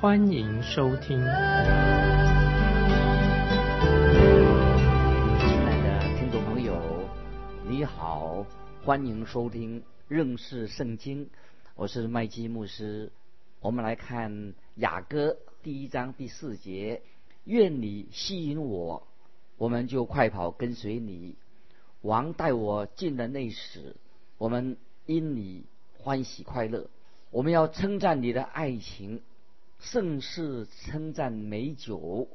欢迎收听。亲爱的听众朋友，你好，欢迎收听认识圣经。我是麦基牧师，我们来看雅歌第一章第四节：愿你吸引我，我们就快跑跟随你。王带我进了内室，我们因你欢喜快乐。我们要称赞你的爱情，盛世称赞美酒。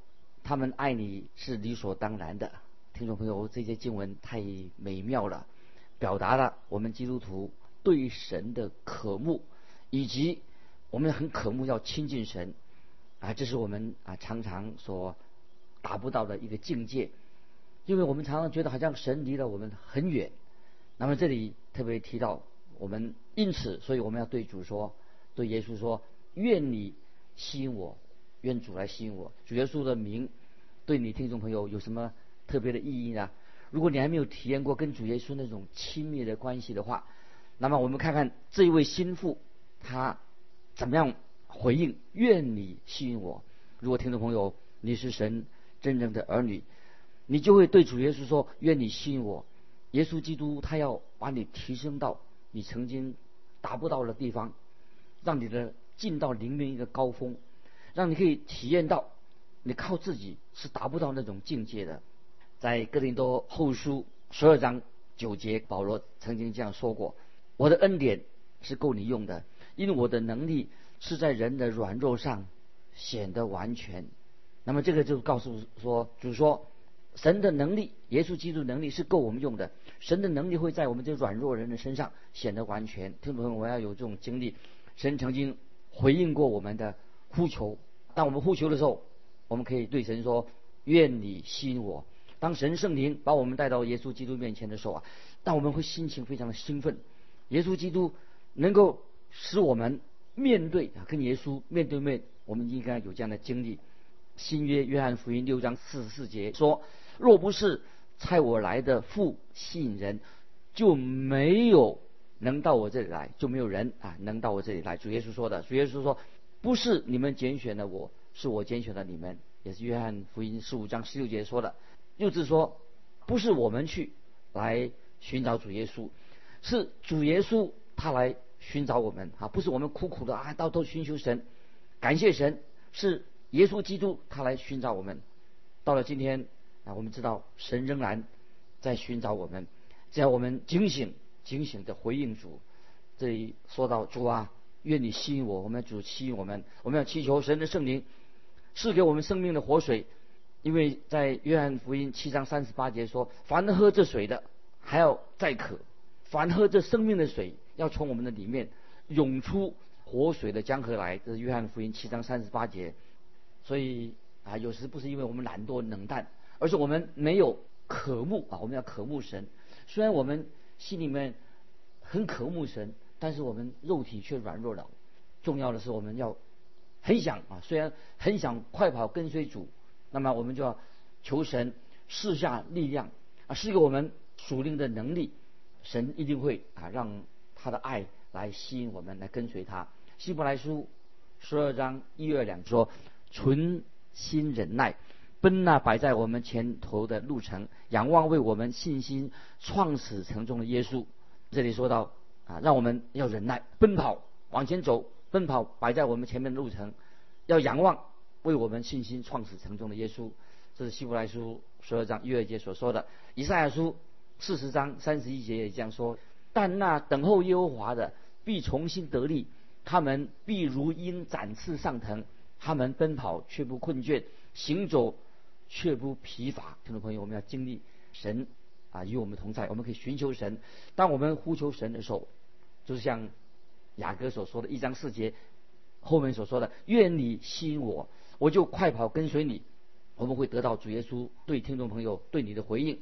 他们爱你是理所当然的。听众朋友，这些经文太美妙了，表达了我们基督徒。对神的渴慕，以及我们很渴慕要亲近神，啊，这是我们啊常常所达不到的一个境界，因为我们常常觉得好像神离了我们很远。那么这里特别提到我们，因此，所以我们要对主说，对耶稣说：愿你吸引我，愿主来吸引我。主耶稣的名对你听众朋友有什么特别的意义呢？如果你还没有体验过跟主耶稣那种亲密的关系的话，那么我们看看这一位心腹，他怎么样回应？愿你吸引我。如果听众朋友你是神真正的儿女，你就会对主耶稣说：愿你吸引我。耶稣基督他要把你提升到你曾经达不到的地方，让你的进到灵命一个高峰，让你可以体验到你靠自己是达不到那种境界的。在哥林多后书十二章九节，保罗曾经这样说过。我的恩典是够你用的，因为我的能力是在人的软弱上显得完全。那么这个就告诉说，就是说，神的能力，耶稣基督能力是够我们用的。神的能力会在我们这软弱人的身上显得完全。听众朋友，我要有这种经历。神曾经回应过我们的呼求。当我们呼求的时候，我们可以对神说：“愿你吸引我。”当神圣灵把我们带到耶稣基督面前的时候啊，但我们会心情非常的兴奋。耶稣基督能够使我们面对啊，跟耶稣面对面，我们应该有这样的经历。新约约翰福音六章四十四节说：“若不是差我来的父吸引人，就没有能到我这里来，就没有人啊能到我这里来。”主耶稣说的。主耶稣说：“不是你们拣选的我，是我拣选的你们。”也是约翰福音十五章十六节说的。又是说：“不是我们去来寻找主耶稣。”是主耶稣他来寻找我们啊，不是我们苦苦的啊，到处寻求神，感谢神，是耶稣基督他来寻找我们。到了今天啊，我们知道神仍然在寻找我们，只要我们警醒、警醒的回应主。这里说到主啊，愿你吸引我，我们要主吸引我们，我们要祈求神的圣灵赐给我们生命的活水，因为在约翰福音七章三十八节说，凡喝这水的，还要再渴。凡喝这生命的水，要从我们的里面涌出活水的江河来。这是约翰福音七章三十八节。所以啊，有时不是因为我们懒惰冷淡，而是我们没有渴慕啊。我们要渴慕神。虽然我们心里面很渴慕神，但是我们肉体却软弱了。重要的是，我们要很想啊，虽然很想快跑跟随主，那么我们就要求神赐下力量啊，赐给我们属灵的能力。神一定会啊，让他的爱来吸引我们，来跟随他。希伯来书十二章一二两说：存心忍耐，奔那摆在我们前头的路程，仰望为我们信心创始成终的耶稣。这里说到啊，让我们要忍耐，奔跑往前走，奔跑摆在我们前面的路程，要仰望为我们信心创始成终的耶稣。这是希伯来书十二章一二节所说的。以赛亚书。四十章三十一节也这样说：但那等候耶和华的必重新得力，他们必如鹰展翅上腾，他们奔跑却不困倦，行走却不疲乏。听众朋友，我们要经历神啊与我们同在，我们可以寻求神。当我们呼求神的时候，就是像雅各所说的一章四节后面所说的：愿你吸引我，我就快跑跟随你。我们会得到主耶稣对听众朋友对你的回应。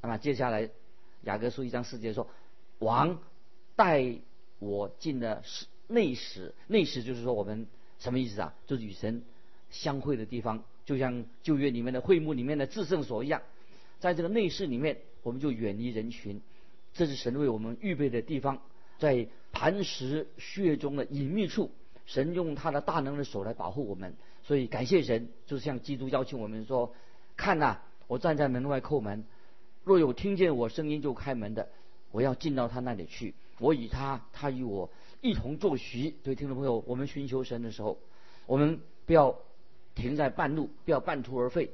那么接下来雅各书一章四节说：“王带我进了室内室，内室就是说我们什么意思啊？就是与神相会的地方，就像旧约里面的会幕里面的至圣所一样。在这个内室里面，我们就远离人群，这是神为我们预备的地方，在磐石穴中的隐秘处，神用他的大能的手来保护我们。”所以感谢神，就是像基督邀请我们说：“看呐，我站在门外叩门，若有听见我声音就开门的，我要进到他那里去。我与他，他与我一同坐席。”对听众朋友，我们寻求神的时候，我们不要停在半路，不要半途而废。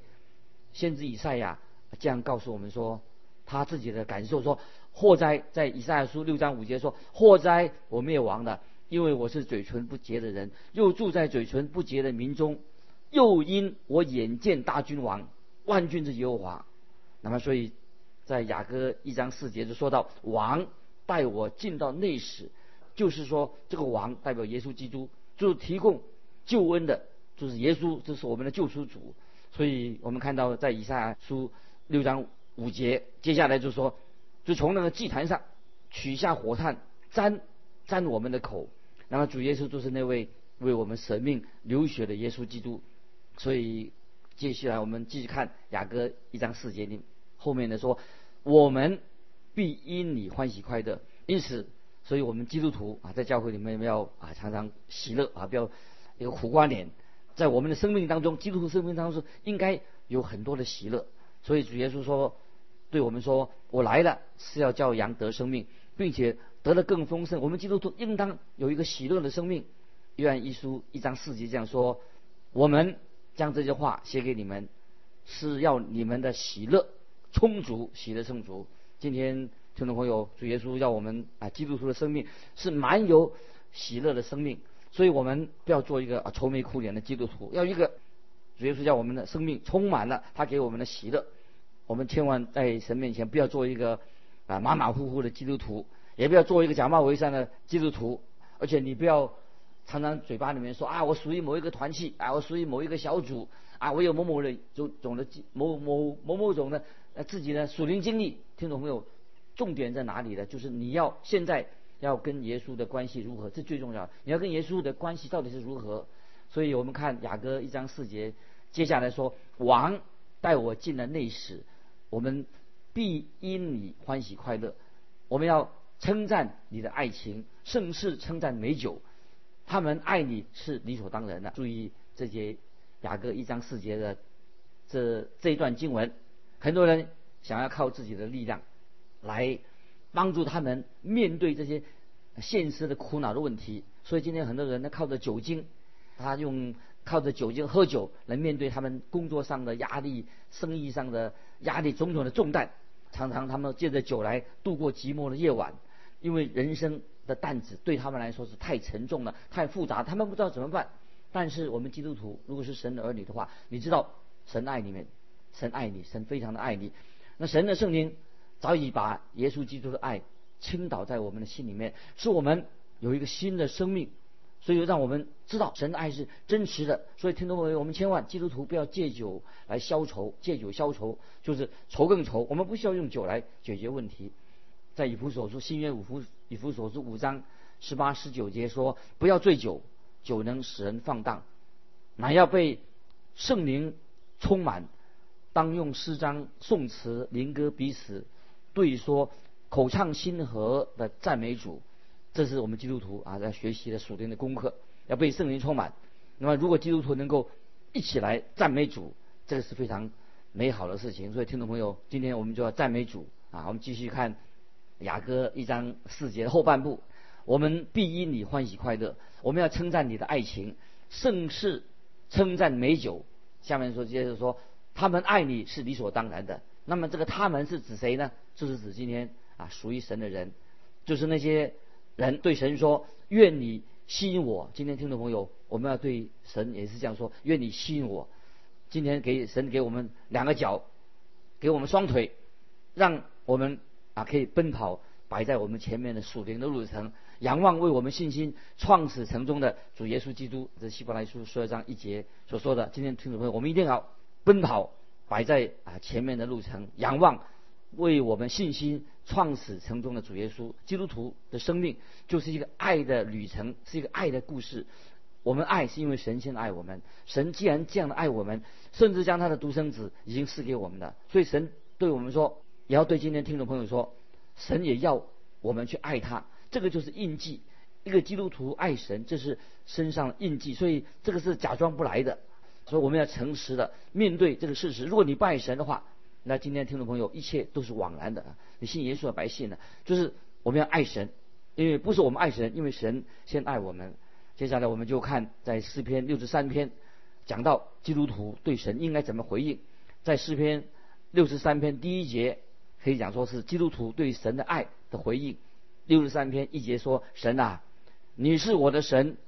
先知以赛亚这样告诉我们说，他自己的感受说：“祸灾！”在以赛亚书六章五节说：“祸灾！我灭亡了。”因为我是嘴唇不洁的人，又住在嘴唇不洁的民中，又因我眼见大君王万军之耶和华，那么所以，在雅歌一章四节就说到王带我进到内室，就是说这个王代表耶稣基督，就是提供救恩的，就是耶稣，这是我们的救赎主。所以我们看到在以赛书六章五节，接下来就说，就从那个祭坛上取下火炭沾沾我们的口。那么主耶稣就是那位为我们舍命流血的耶稣基督，所以接下来我们继续看雅各一章四节里后面的说，我们必因你欢喜快乐。因此，所以我们基督徒啊，在教会里面要啊常常喜乐啊，不要一个苦瓜脸。在我们的生命当中，基督徒生命当中应该有很多的喜乐。所以主耶稣说，对我们说，我来了是要叫羊得生命，并且。得了更丰盛，我们基督徒应当有一个喜乐的生命。约翰一书一章四节这样说：“我们将这些话写给你们，是要你们的喜乐充足，喜乐充足。”今天听众朋友，主耶稣要我们啊，基督徒的生命是满有喜乐的生命，所以我们不要做一个啊愁眉苦脸的基督徒，要一个主耶稣叫我们的生命充满了他给我们的喜乐。我们千万在神面前不要做一个啊马马虎虎的基督徒。也不要做一个假冒伪善的基督徒，而且你不要常常嘴巴里面说啊，我属于某一个团体，啊，我属于某一个小组，啊，我有某某的种种的某某某某种的自己的属灵经历。听懂没有？重点在哪里呢？就是你要现在要跟耶稣的关系如何，这最重要。你要跟耶稣的关系到底是如何？所以我们看雅歌一章四节，接下来说王带我进了内室，我们必因你欢喜快乐。我们要。称赞你的爱情，盛世称赞美酒，他们爱你是理所当然的。注意这节雅各一章四节的这这一段经文，很多人想要靠自己的力量来帮助他们面对这些现实的苦恼的问题，所以今天很多人呢靠着酒精，他用靠着酒精喝酒来面对他们工作上的压力、生意上的压力、种种的重担，常常他们借着酒来度过寂寞的夜晚。因为人生的担子对他们来说是太沉重了，太复杂，他们不知道怎么办。但是我们基督徒如果是神的儿女的话，你知道神爱你们，神爱你，神非常的爱你。那神的圣灵早已把耶稣基督的爱倾倒在我们的心里面，使我们有一个新的生命。所以让我们知道神的爱是真实的。所以听众朋友，我们千万基督徒不要借酒来消愁，借酒消愁就是愁更愁。我们不需要用酒来解决问题。在以弗所书新约五福以弗所书五章十八十九节说：“不要醉酒，酒能使人放荡，乃要被圣灵充满。当用诗章、颂词、灵歌彼此对说，口唱心和的赞美主。这是我们基督徒啊在学习的属灵的功课，要被圣灵充满。那么，如果基督徒能够一起来赞美主，这个是非常美好的事情。所以，听众朋友，今天我们就要赞美主啊！我们继续看。”雅歌一章四节的后半部，我们必因你欢喜快乐。我们要称赞你的爱情，盛世称赞美酒。下面说，接着说，他们爱你是理所当然的。那么这个他们是指谁呢？就是指今天啊属于神的人，就是那些人对神说：“愿你吸引我。”今天听众朋友，我们要对神也是这样说：“愿你吸引我。”今天给神给我们两个脚，给我们双腿，让我们。啊，可以奔跑摆在我们前面的属灵的路程，仰望为我们信心创始成终的主耶稣基督。这希伯来书十二章一节所说的。今天听众朋友，我们一定要奔跑，摆在啊前面的路程，仰望为我们信心创始成终的主耶稣。基督徒的生命就是一个爱的旅程，是一个爱的故事。我们爱是因为神先爱我们，神既然这样的爱我们，甚至将他的独生子已经赐给我们了，所以神对我们说，也要对今天听众朋友说。神也要我们去爱他，这个就是印记。一个基督徒爱神，这是身上印记，所以这个是假装不来的。所以我们要诚实的面对这个事实。如果你不爱神的话，那今天听众朋友一切都是枉然的啊。你信耶稣的白信的，就是我们要爱神，因为不是我们爱神，因为神先爱我们。接下来我们就看在诗篇六十三篇讲到基督徒对神应该怎么回应，在诗篇六十三篇第一节。可以讲说是基督徒对神的爱的回应。六十三篇一节说：“神啊，你是我的神，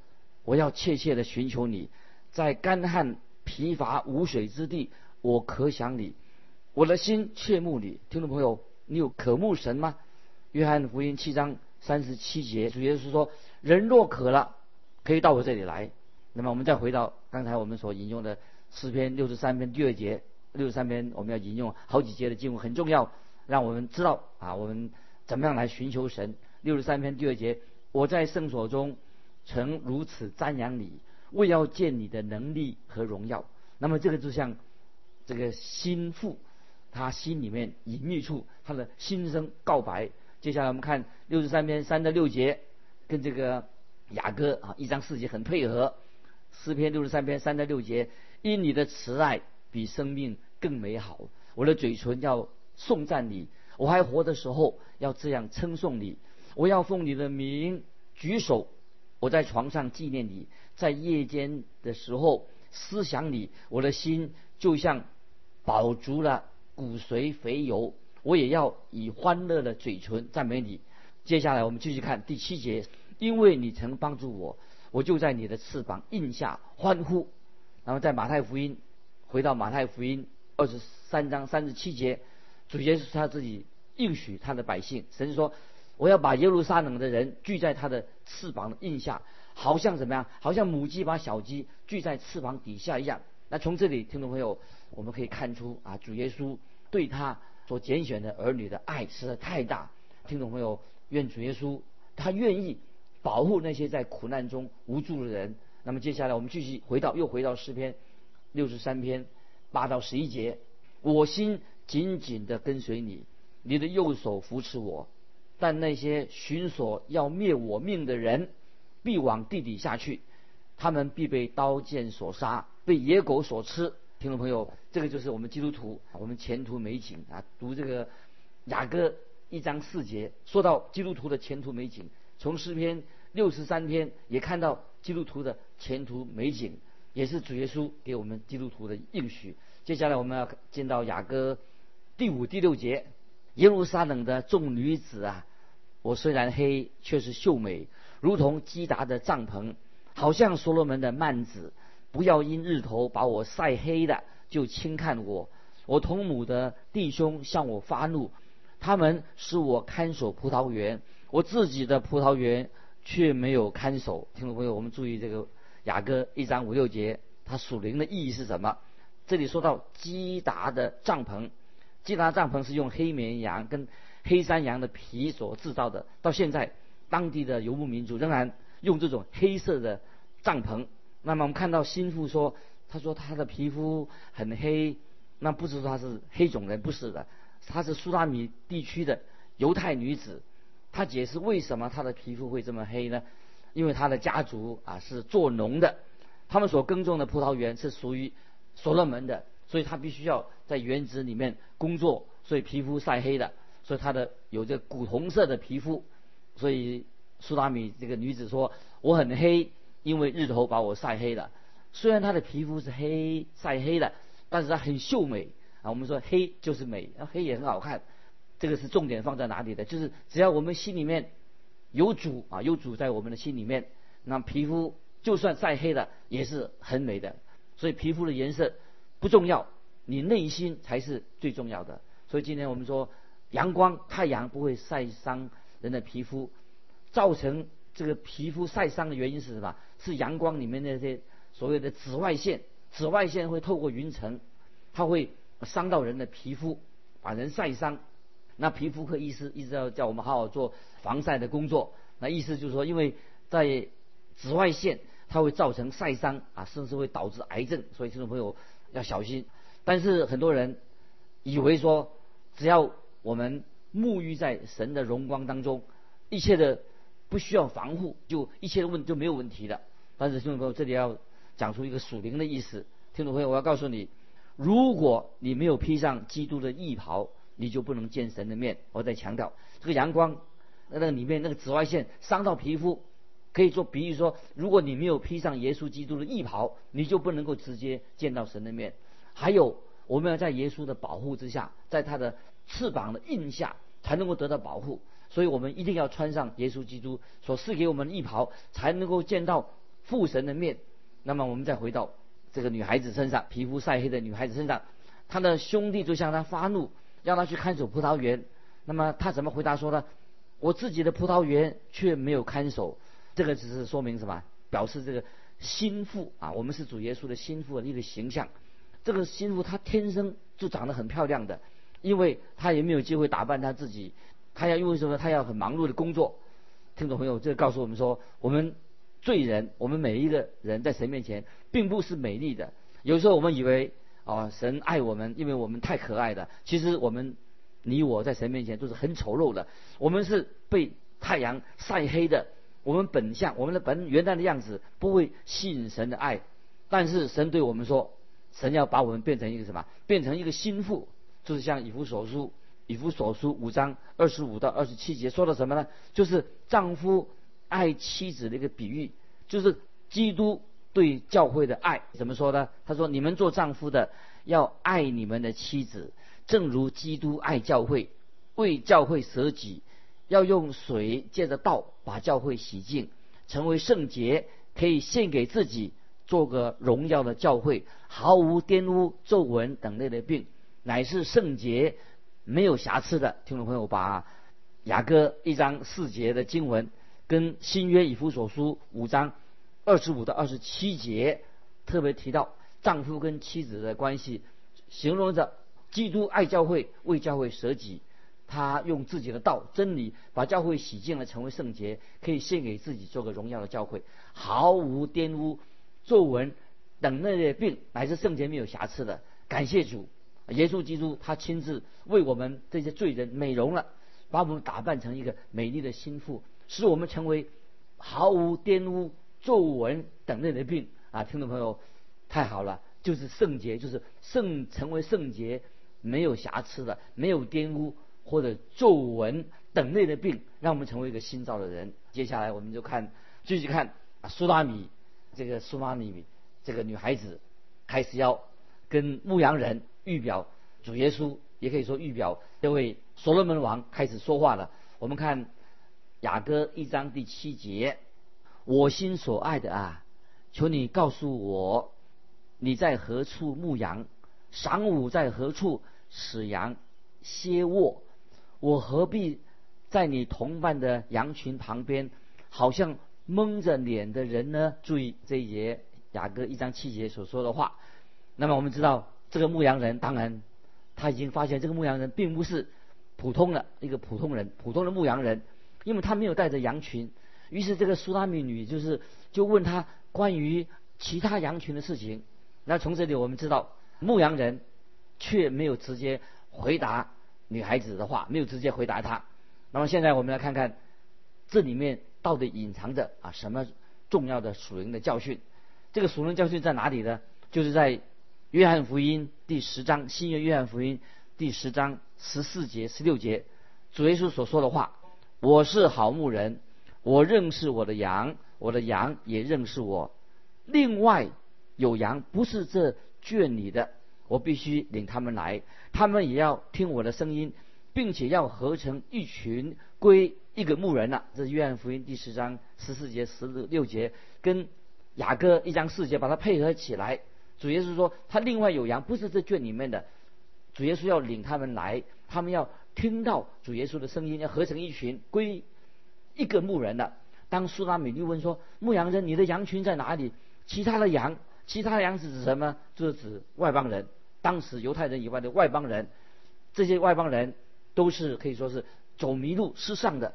我要切切的寻求你，在干旱疲乏无水之地，我可想你，我的心切慕你。”听众朋友，你有渴慕神吗？约翰福音七章三十七节，主耶稣说：“人若渴了，可以到我这里来。”那么我们再回到刚才我们所引用的诗篇六十三篇第二节，六十三篇我们要引用好几节的经文，很重要。让我们知道啊，我们怎么样来寻求神？六十三篇第二节，我在圣所中曾如此瞻仰你，为要见你的能力和荣耀。那么这个就像这个心腹，他心里面隐秘处，他的心声告白。接下来我们看六十三篇三到六节，跟这个雅歌啊一章四节很配合。诗篇六十三篇三到六节，因你的慈爱比生命更美好，我的嘴唇要。颂赞你，我还活的时候要这样称颂你。我要奉你的名举手，我在床上纪念你，在夜间的时候思想你，我的心就像饱足了骨髓肥油。我也要以欢乐的嘴唇赞美你。接下来我们继续看第七节，因为你曾帮助我，我就在你的翅膀印下欢呼。然后在马太福音，回到马太福音二十三章三十七节。主耶稣他自己应许他的百姓，神说：“我要把耶路撒冷的人聚在他的翅膀的印下，好像怎么样？好像母鸡把小鸡聚在翅膀底下一样。”那从这里，听众朋友，我们可以看出啊，主耶稣对他所拣选的儿女的爱实在太大。听众朋友，愿主耶稣他愿意保护那些在苦难中无助的人。那么接下来，我们继续回到又回到诗篇六十三篇八到十一节，我心。紧紧地跟随你，你的右手扶持我，但那些寻索要灭我命的人，必往地底下去，他们必被刀剑所杀，被野狗所吃。听众朋友，这个就是我们基督徒，我们前途美景啊！读这个雅歌一章四节，说到基督徒的前途美景。从诗篇六十三篇也看到基督徒的前途美景，也是主耶稣给我们基督徒的应许。接下来我们要见到雅歌。第五、第六节，耶路撒冷的众女子啊，我虽然黑，却是秀美，如同基达的帐篷，好像所罗门的幔子。不要因日头把我晒黑的，就轻看我。我同母的弟兄向我发怒，他们使我看守葡萄园，我自己的葡萄园却没有看守。听众朋友，我们注意这个雅歌一章五六节，它属灵的意义是什么？这里说到基达的帐篷。基达帐篷是用黑绵羊跟黑山羊的皮所制造的，到现在当地的游牧民族仍然用这种黑色的帐篷。那么我们看到心腹说，他说他的皮肤很黑，那不是说他是黑种人，不是的，他是苏拉米地区的犹太女子。他解释为什么他的皮肤会这么黑呢？因为他的家族啊是做农的，他们所耕种的葡萄园是属于所罗门的。所以他必须要在园子里面工作，所以皮肤晒黑的，所以他的有着古铜色的皮肤。所以苏达米这个女子说：“我很黑，因为日头把我晒黑了。”虽然她的皮肤是黑晒黑的，但是她很秀美啊。我们说黑就是美，黑也很好看。这个是重点放在哪里的？就是只要我们心里面有主啊，有主在我们的心里面，那皮肤就算晒黑了也是很美的。所以皮肤的颜色。不重要，你内心才是最重要的。所以今天我们说，阳光、太阳不会晒伤人的皮肤，造成这个皮肤晒伤的原因是什么？是阳光里面那些所谓的紫外线，紫外线会透过云层，它会伤到人的皮肤，把人晒伤。那皮肤科医师一直要叫我们好好做防晒的工作。那意思就是说，因为在紫外线它会造成晒伤啊，甚至会导致癌症，所以听众朋友要小心。但是很多人以为说，只要我们沐浴在神的荣光当中，一切的不需要防护，就一切的问就没有问题的。但是听众朋友，这里要讲出一个属灵的意思。听众朋友，我要告诉你，如果你没有披上基督的义袍，你就不能见神的面。我再强调，这个阳光那个里面那个紫外线伤到皮肤，可以做比喻说，如果你没有披上耶稣基督的义袍，你就不能够直接见到神的面。还有，我们要在耶稣的保护之下，在他的翅膀的印下，才能够得到保护。所以我们一定要穿上耶稣基督所赐给我们的衣袍，才能够见到父神的面。那么我们再回到这个女孩子身上，皮肤晒黑的女孩子身上，她的兄弟就向她发怒。让他去看守葡萄园，那么他怎么回答说呢？我自己的葡萄园却没有看守，这个只是说明什么？表示这个心腹啊，我们是主耶稣的心腹的一个形象。这个心腹他天生就长得很漂亮的，因为他也没有机会打扮他自己，他要因为什么？他要很忙碌的工作。听众朋友，这告诉我们说，我们罪人，我们每一个人在神面前并不是美丽的。有时候我们以为。啊，神爱我们，因为我们太可爱的。其实我们，你我在神面前都是很丑陋的。我们是被太阳晒黑的。我们本相，我们的本原来的样子不会吸引神的爱。但是神对我们说，神要把我们变成一个什么？变成一个心腹，就是像以弗所书以弗所书五章二十五到二十七节说的什么呢？就是丈夫爱妻子的一个比喻，就是基督。对教会的爱怎么说呢？他说：“你们做丈夫的要爱你们的妻子，正如基督爱教会，为教会舍己，要用水借着道把教会洗净，成为圣洁，可以献给自己，做个荣耀的教会，毫无玷污、皱纹等类的病，乃是圣洁，没有瑕疵的。”听众朋友，把雅各一章四节的经文跟新约以弗所书五章。二十五到二十七节特别提到丈夫跟妻子的关系，形容着基督爱教会，为教会舍己。他用自己的道真理把教会洗净了，成为圣洁，可以献给自己做个荣耀的教会，毫无玷污、皱纹等那些病，乃是圣洁没有瑕疵的。感谢主，耶稣基督他亲自为我们这些罪人美容了，把我们打扮成一个美丽的心腹，使我们成为毫无玷污。皱纹等类的病啊，听众朋友，太好了，就是圣洁，就是圣成为圣洁，没有瑕疵的，没有玷污或者皱纹等类的病，让我们成为一个新造的人。接下来我们就看，继续看苏拉米这个苏拉米这个女孩子开始要跟牧羊人预表主耶稣，也可以说预表这位所罗门王开始说话了。我们看雅歌一章第七节。我心所爱的啊，求你告诉我，你在何处牧羊？晌午在何处使羊歇卧？我何必在你同伴的羊群旁边，好像蒙着脸的人呢？注意这一节雅各一章七节所说的话。那么我们知道，这个牧羊人当然他已经发现，这个牧羊人并不是普通的一个普通人，普通的牧羊人，因为他没有带着羊群。于是这个苏拉米女就是就问他关于其他羊群的事情。那从这里我们知道牧羊人却没有直接回答女孩子的话，没有直接回答她。那么现在我们来看看这里面到底隐藏着啊什么重要的属灵的教训？这个属灵教训在哪里呢？就是在约翰福音第十章，新约约翰福音第十章十四节、十六节，主耶稣所说的话：“我是好牧人。”我认识我的羊，我的羊也认识我。另外有羊不是这圈里的，我必须领他们来，他们也要听我的声音，并且要合成一群，归一个牧人了。这是约翰福音第十章十四节、十六节，跟雅各一章四节把它配合起来。主耶稣说，他另外有羊不是这圈里面的，主耶稣要领他们来，他们要听到主耶稣的声音，要合成一群，归一个牧人的。当苏拉米利问说：“牧羊人，你的羊群在哪里？其他的羊，其他的羊是指什么？就是指外邦人。当时犹太人以外的外邦人，这些外邦人都是可以说是走迷路失丧的。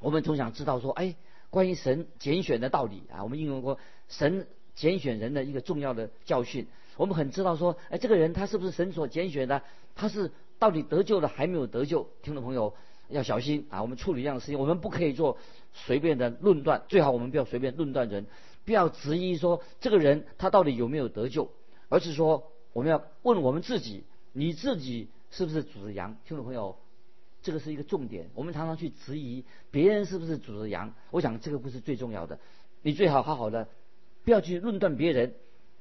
我们总想知道说，哎，关于神拣选的道理啊，我们应用过神拣选人的一个重要的教训。我们很知道说，哎，这个人他是不是神所拣选的？他是到底得救了还没有得救？听众朋友要小心啊！我们处理这样的事情，我们不可以做随便的论断，最好我们不要随便论断人，不要质疑说这个人他到底有没有得救，而是说我们要问我们自己，你自己是不是主的羊？听众朋友，这个是一个重点。我们常常去质疑别人是不是主的羊，我想这个不是最重要的。你最好好好的，不要去论断别人。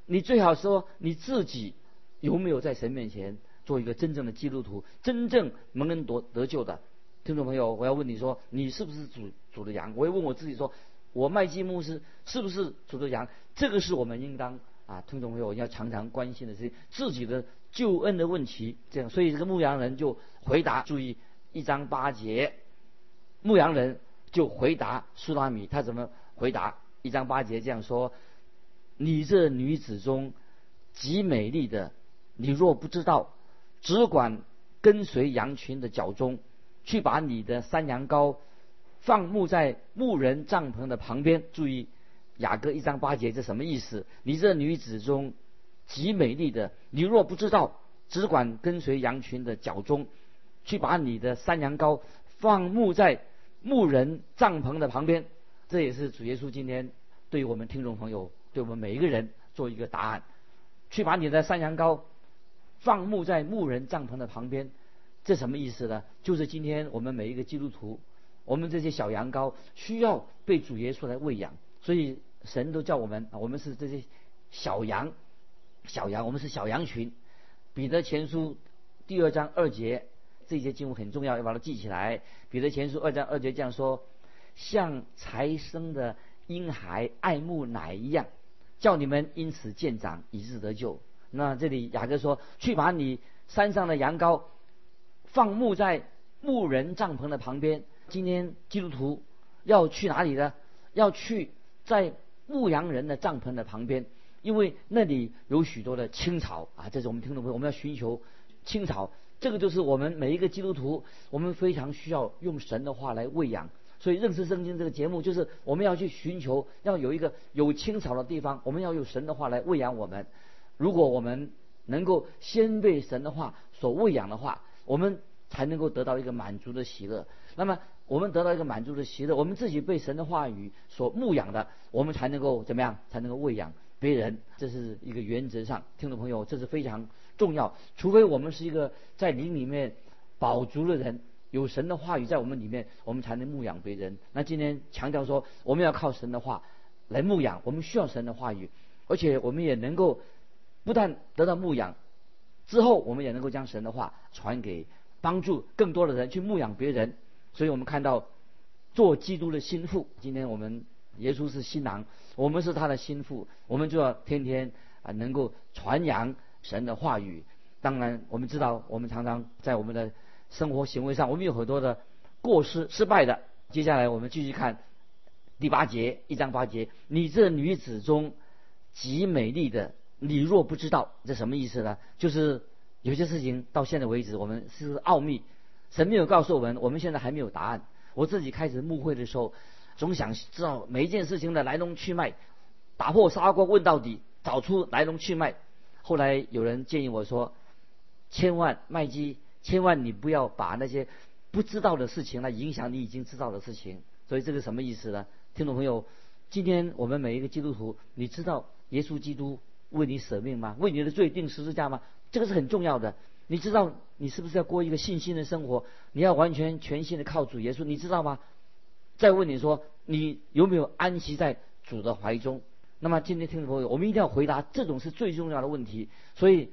你最好说你自己有没有在神面前做一个真正的基督徒，真正蒙恩得得救的听众朋友，我要问你说，你是不是主主的羊？我也问我自己说，我麦基牧师是不是主的羊？这个是我们应当啊，听众朋友要常常关心的是自己的救恩的问题。这样，所以这个牧羊人就回答，注意一章八节，牧羊人就回答苏拉米，他怎么回答？一章八节这样说。你这女子中极美丽的，你若不知道，只管跟随羊群的脚中，去把你的山羊羔放牧在牧人帐篷的旁边。注意雅各一章八节，这什么意思？你这女子中极美丽的，你若不知道，只管跟随羊群的脚中，去把你的山羊羔放牧在牧人帐篷的旁边。这也是主耶稣今天对我们听众朋友。对我们每一个人做一个答案，去把你的山羊羔放牧在牧人帐篷的旁边，这什么意思呢？就是今天我们每一个基督徒，我们这些小羊羔需要被主耶稣来喂养，所以神都叫我们，我们是这些小羊，小羊，我们是小羊群。彼得前书第二章二节，这些经文很重要，要把它记起来。彼得前书二章二节这样说：像才生的婴孩爱慕奶一样。叫你们因此见长，以致得救。那这里雅各说：“去把你山上的羊羔放牧在牧人帐篷的旁边。”今天基督徒要去哪里呢？要去在牧羊人的帐篷的旁边，因为那里有许多的青草啊。这是我们听众朋友，我们要寻求青草。这个就是我们每一个基督徒，我们非常需要用神的话来喂养。所以认识圣经这个节目，就是我们要去寻求，要有一个有青草的地方，我们要用神的话来喂养我们。如果我们能够先被神的话所喂养的话，我们才能够得到一个满足的喜乐。那么我们得到一个满足的喜乐，我们自己被神的话语所牧养的，我们才能够怎么样？才能够喂养别人。这是一个原则上，听众朋友，这是非常重要。除非我们是一个在灵里面饱足的人。有神的话语在我们里面，我们才能牧养别人。那今天强调说，我们要靠神的话来牧养，我们需要神的话语，而且我们也能够不但得到牧养，之后我们也能够将神的话传给帮助更多的人去牧养别人。所以我们看到做基督的心腹，今天我们耶稣是新郎，我们是他的心腹，我们就要天天啊能够传扬神的话语。当然，我们知道我们常常在我们的。生活行为上，我们有很多的过失、失败的。接下来我们继续看第八节，一章八节。你这女子中极美丽的，你若不知道，这什么意思呢？就是有些事情到现在为止，我们是奥秘，神没有告诉我们，我们现在还没有答案。我自己开始牧会的时候，总想知道每一件事情的来龙去脉，打破砂锅问到底，找出来龙去脉。后来有人建议我说，千万麦基。千万你不要把那些不知道的事情来影响你已经知道的事情。所以这个什么意思呢？听众朋友，今天我们每一个基督徒，你知道耶稣基督为你舍命吗？为你的罪定十字架吗？这个是很重要的。你知道你是不是要过一个信心的生活？你要完全全心的靠主耶稣，你知道吗？再问你说，你有没有安息在主的怀中？那么今天听众朋友，我们一定要回答，这种是最重要的问题。所以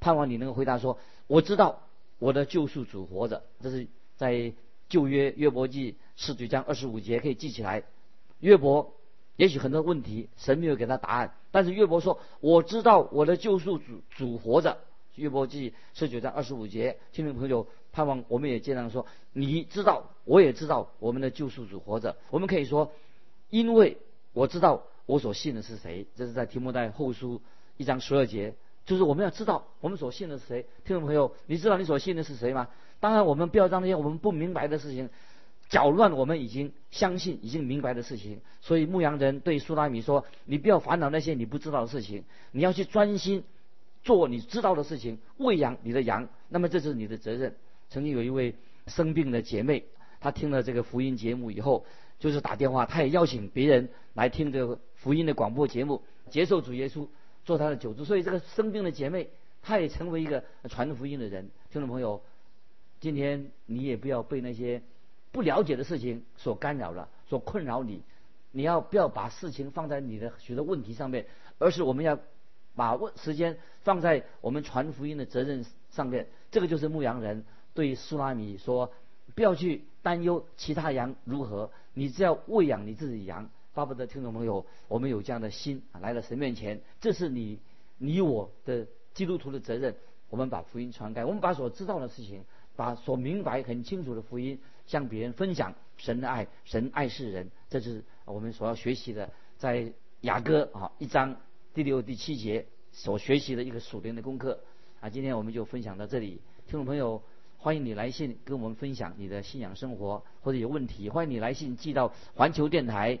盼望你能够回答说，我知道。我的救赎主活着，这是在旧约约伯记十九章二十五节可以记起来。约伯也许很多问题神没有给他答案，但是约伯说：“我知道我的救赎主主活着。”约伯记十九章二十五节，听众朋友盼望我们也经常说：你知道，我也知道，我们的救赎主活着。我们可以说，因为我知道我所信的是谁。这是在提摩太后书一章十二节，就是我们要知道我们所信的是谁。听众朋友，你知道你所信的是谁吗？当然，我们不要让那些我们不明白的事情搅乱我们已经相信、已经明白的事情。所以牧羊人对苏拉米说：“你不要烦恼那些你不知道的事情，你要去专心做你知道的事情，喂养你的羊。那么这是你的责任。”曾经有一位生病的姐妹，她听了这个福音节目以后，就是打电话，她也邀请别人来听这个福音的广播节目，接受主耶稣做她的救主。所以这个生病的姐妹，她也成为一个传福音的人。听众朋友，今天你也不要被那些不了解的事情所干扰了，所困扰你。你要不要把事情放在你的许多问题上面，而是我们要把问时间放在我们传福音的责任上面。这个就是牧羊人。对苏拉米说：“不要去担忧其他羊如何，你只要喂养你自己羊。”巴不得听众朋友，我们有这样的心啊，来到神面前，这是你、你我的基督徒的责任。我们把福音传开，我们把所知道的事情，把所明白很清楚的福音向别人分享。神的爱，神爱世人，这是我们所要学习的，在雅歌啊一章第六、第七节所学习的一个属灵的功课啊。今天我们就分享到这里，听众朋友。欢迎你来信跟我们分享你的信仰生活或者有问题，欢迎你来信寄到环球电台